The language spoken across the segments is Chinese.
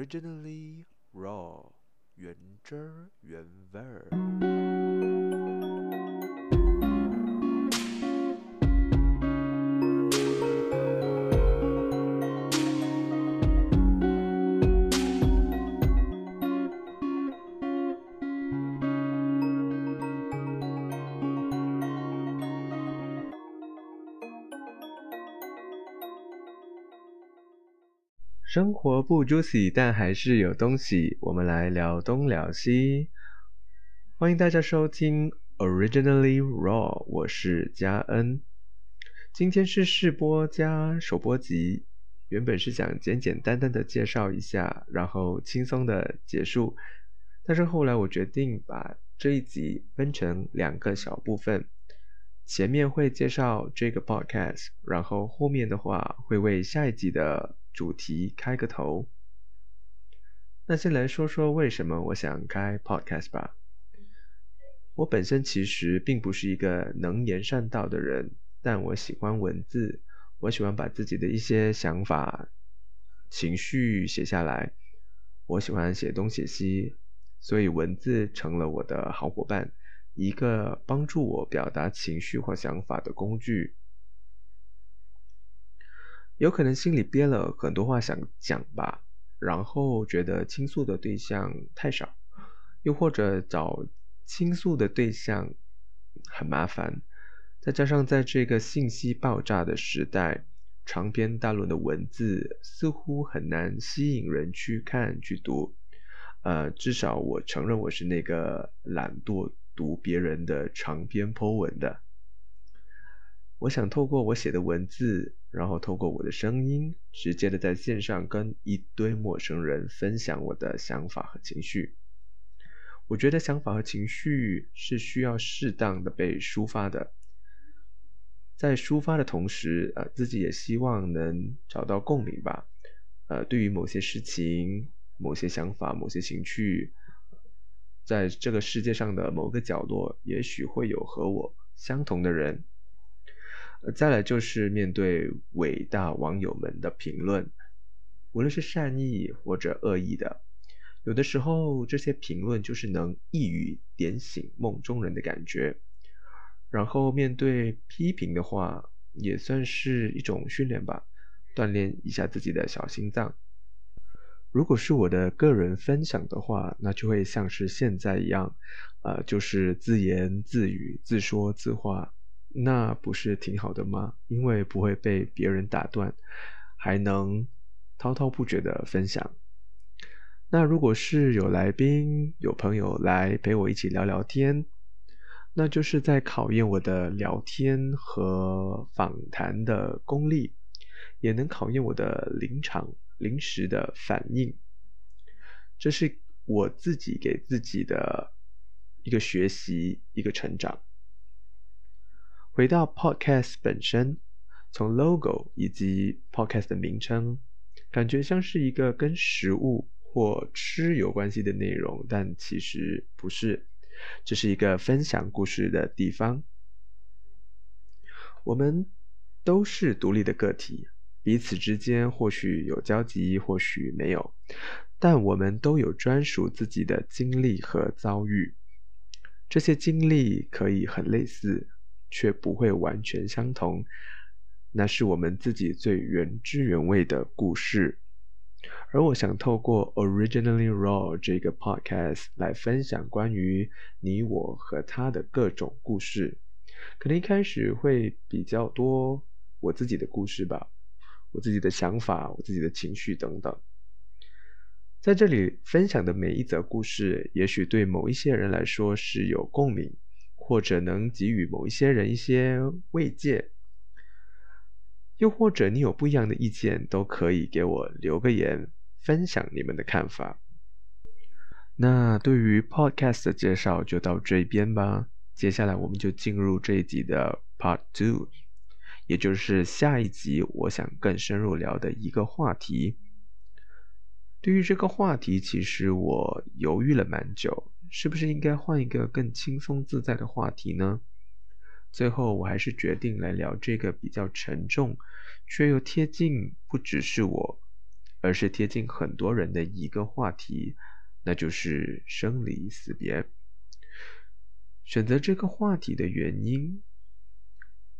Originally raw，原汁原味儿。 生活不 juicy，但还是有东西。我们来聊东聊西，欢迎大家收听 Originally Raw，我是嘉恩。今天是试播加首播集，原本是想简简单单的介绍一下，然后轻松的结束。但是后来我决定把这一集分成两个小部分，前面会介绍这个 podcast，然后后面的话会为下一集的。主题开个头，那先来说说为什么我想开 podcast 吧。我本身其实并不是一个能言善道的人，但我喜欢文字，我喜欢把自己的一些想法、情绪写下来。我喜欢写东写西，所以文字成了我的好伙伴，一个帮助我表达情绪或想法的工具。有可能心里憋了很多话想讲吧，然后觉得倾诉的对象太少，又或者找倾诉的对象很麻烦，再加上在这个信息爆炸的时代，长篇大论的文字似乎很难吸引人去看去读。呃，至少我承认我是那个懒惰读别人的长篇 Po 文的。我想透过我写的文字。然后透过我的声音，直接的在线上跟一堆陌生人分享我的想法和情绪。我觉得想法和情绪是需要适当的被抒发的，在抒发的同时，呃，自己也希望能找到共鸣吧。呃，对于某些事情、某些想法、某些情绪，在这个世界上的某个角落，也许会有和我相同的人。再来就是面对伟大网友们的评论，无论是善意或者恶意的，有的时候这些评论就是能一语点醒梦中人的感觉。然后面对批评的话，也算是一种训练吧，锻炼一下自己的小心脏。如果是我的个人分享的话，那就会像是现在一样，呃，就是自言自语、自说自话。那不是挺好的吗？因为不会被别人打断，还能滔滔不绝的分享。那如果是有来宾、有朋友来陪我一起聊聊天，那就是在考验我的聊天和访谈的功力，也能考验我的临场、临时的反应。这是我自己给自己的一个学习，一个成长。回到 Podcast 本身，从 logo 以及 Podcast 的名称，感觉像是一个跟食物或吃有关系的内容，但其实不是。这是一个分享故事的地方。我们都是独立的个体，彼此之间或许有交集，或许没有，但我们都有专属自己的经历和遭遇。这些经历可以很类似。却不会完全相同，那是我们自己最原汁原味的故事。而我想透过 Originally Raw 这个 podcast 来分享关于你我和他的各种故事。可能一开始会比较多我自己的故事吧，我自己的想法，我自己的情绪等等。在这里分享的每一则故事，也许对某一些人来说是有共鸣。或者能给予某一些人一些慰藉，又或者你有不一样的意见，都可以给我留个言，分享你们的看法。那对于 Podcast 的介绍就到这边吧，接下来我们就进入这一集的 Part Two，也就是下一集我想更深入聊的一个话题。对于这个话题，其实我犹豫了蛮久。是不是应该换一个更轻松自在的话题呢？最后，我还是决定来聊这个比较沉重，却又贴近不只是我，而是贴近很多人的一个话题，那就是生离死别。选择这个话题的原因，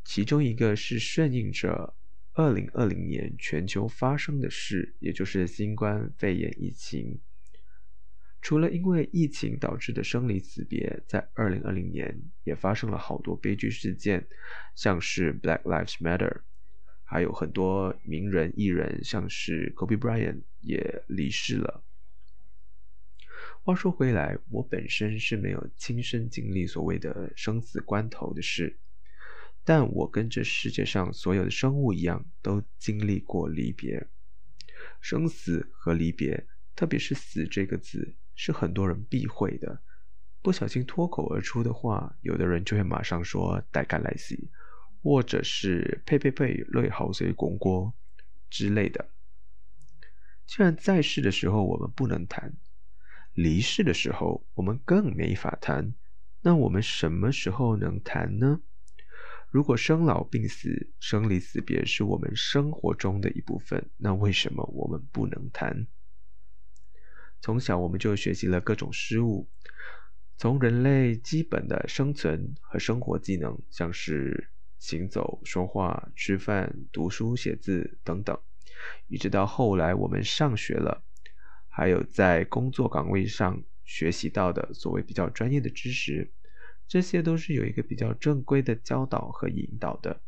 其中一个是顺应着2020年全球发生的事，也就是新冠肺炎疫情。除了因为疫情导致的生离死别，在2020年也发生了好多悲剧事件，像是 Black Lives Matter。还有很多名人艺人，像是 Kobe Bryant 也离世了。话说回来，我本身是没有亲身经历所谓的生死关头的事，但我跟这世界上所有的生物一样，都经历过离别。生死和离别，特别是“死”这个字，是很多人避讳的。不小心脱口而出的话，有的人就会马上说“大概来死”。或者是呸呸呸，泪好水滚锅之类的。既然在世的时候我们不能谈，离世的时候我们更没法谈，那我们什么时候能谈呢？如果生老病死、生离死别是我们生活中的一部分，那为什么我们不能谈？从小我们就学习了各种事物，从人类基本的生存和生活技能，像是。行走、说话、吃饭、读书、写字等等，一直到后来我们上学了，还有在工作岗位上学习到的所谓比较专业的知识，这些都是有一个比较正规的教导和引导的。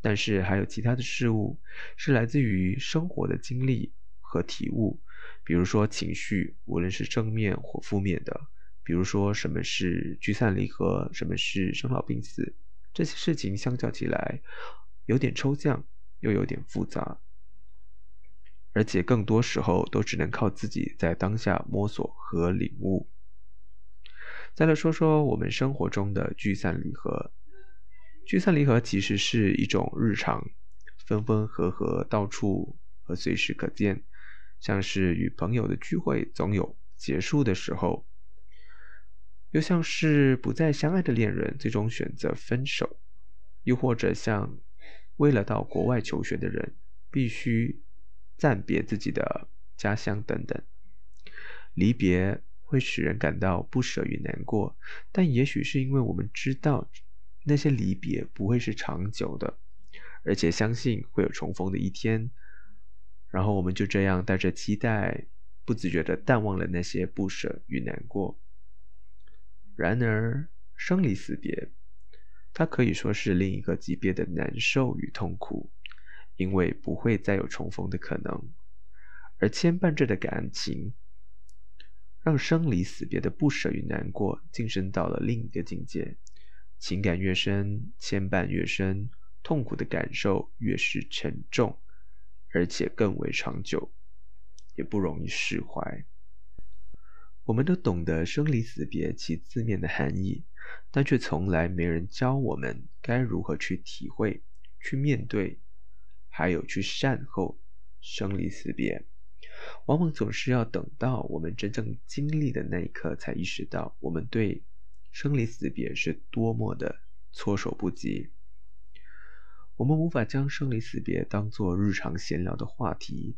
但是还有其他的事物是来自于生活的经历和体悟，比如说情绪，无论是正面或负面的，比如说什么是聚散离合，什么是生老病死。这些事情相较起来，有点抽象，又有点复杂，而且更多时候都只能靠自己在当下摸索和领悟。再来说说我们生活中的聚散离合。聚散离合其实是一种日常，分分合合，到处和随时可见，像是与朋友的聚会总有结束的时候。又像是不再相爱的恋人，最终选择分手；又或者像为了到国外求学的人，必须暂别自己的家乡等等。离别会使人感到不舍与难过，但也许是因为我们知道那些离别不会是长久的，而且相信会有重逢的一天，然后我们就这样带着期待，不自觉地淡忘了那些不舍与难过。然而，生离死别，它可以说是另一个级别的难受与痛苦，因为不会再有重逢的可能。而牵绊着的感情，让生离死别的不舍与难过晋升到了另一个境界。情感越深，牵绊越深，痛苦的感受越是沉重，而且更为长久，也不容易释怀。我们都懂得生离死别其字面的含义，但却从来没人教我们该如何去体会、去面对，还有去善后生离死别。往往总是要等到我们真正经历的那一刻，才意识到我们对生离死别是多么的措手不及。我们无法将生离死别当作日常闲聊的话题。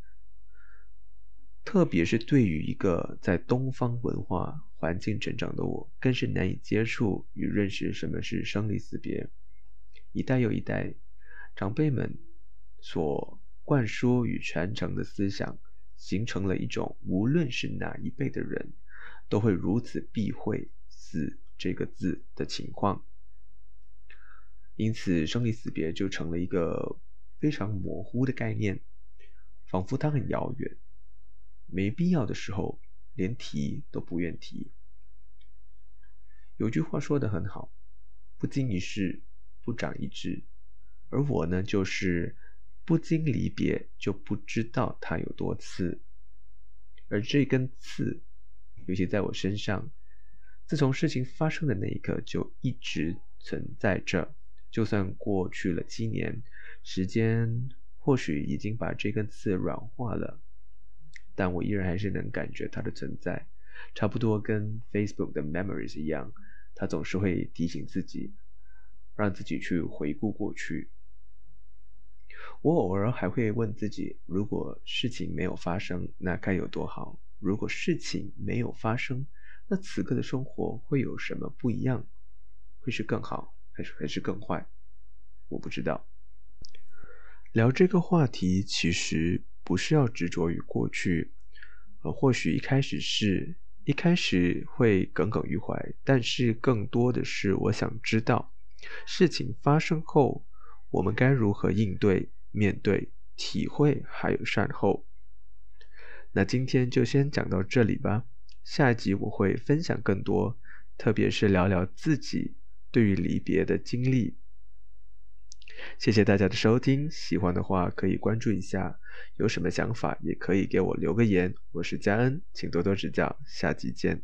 特别是对于一个在东方文化环境成长的我，更是难以接触与认识什么是生离死别。一代又一代长辈们所灌输与传承的思想，形成了一种无论是哪一辈的人，都会如此避讳“死”这个字的情况。因此，生离死别就成了一个非常模糊的概念，仿佛它很遥远。没必要的时候，连提都不愿提。有句话说的很好：“不经一事，不长一智。”而我呢，就是不经离别，就不知道它有多刺。而这根刺，尤其在我身上，自从事情发生的那一刻就一直存在着。就算过去了七年，时间或许已经把这根刺软化了。但我依然还是能感觉它的存在，差不多跟 Facebook 的 Memories 一样，它总是会提醒自己，让自己去回顾过去。我偶尔还会问自己：如果事情没有发生，那该有多好？如果事情没有发生，那此刻的生活会有什么不一样？会是更好，还是还是更坏？我不知道。聊这个话题，其实不是要执着于过去，呃，或许一开始是一开始会耿耿于怀，但是更多的是我想知道，事情发生后，我们该如何应对、面对、体会，还有善后。那今天就先讲到这里吧，下一集我会分享更多，特别是聊聊自己对于离别的经历。谢谢大家的收听，喜欢的话可以关注一下，有什么想法也可以给我留个言。我是佳恩，请多多指教，下集见。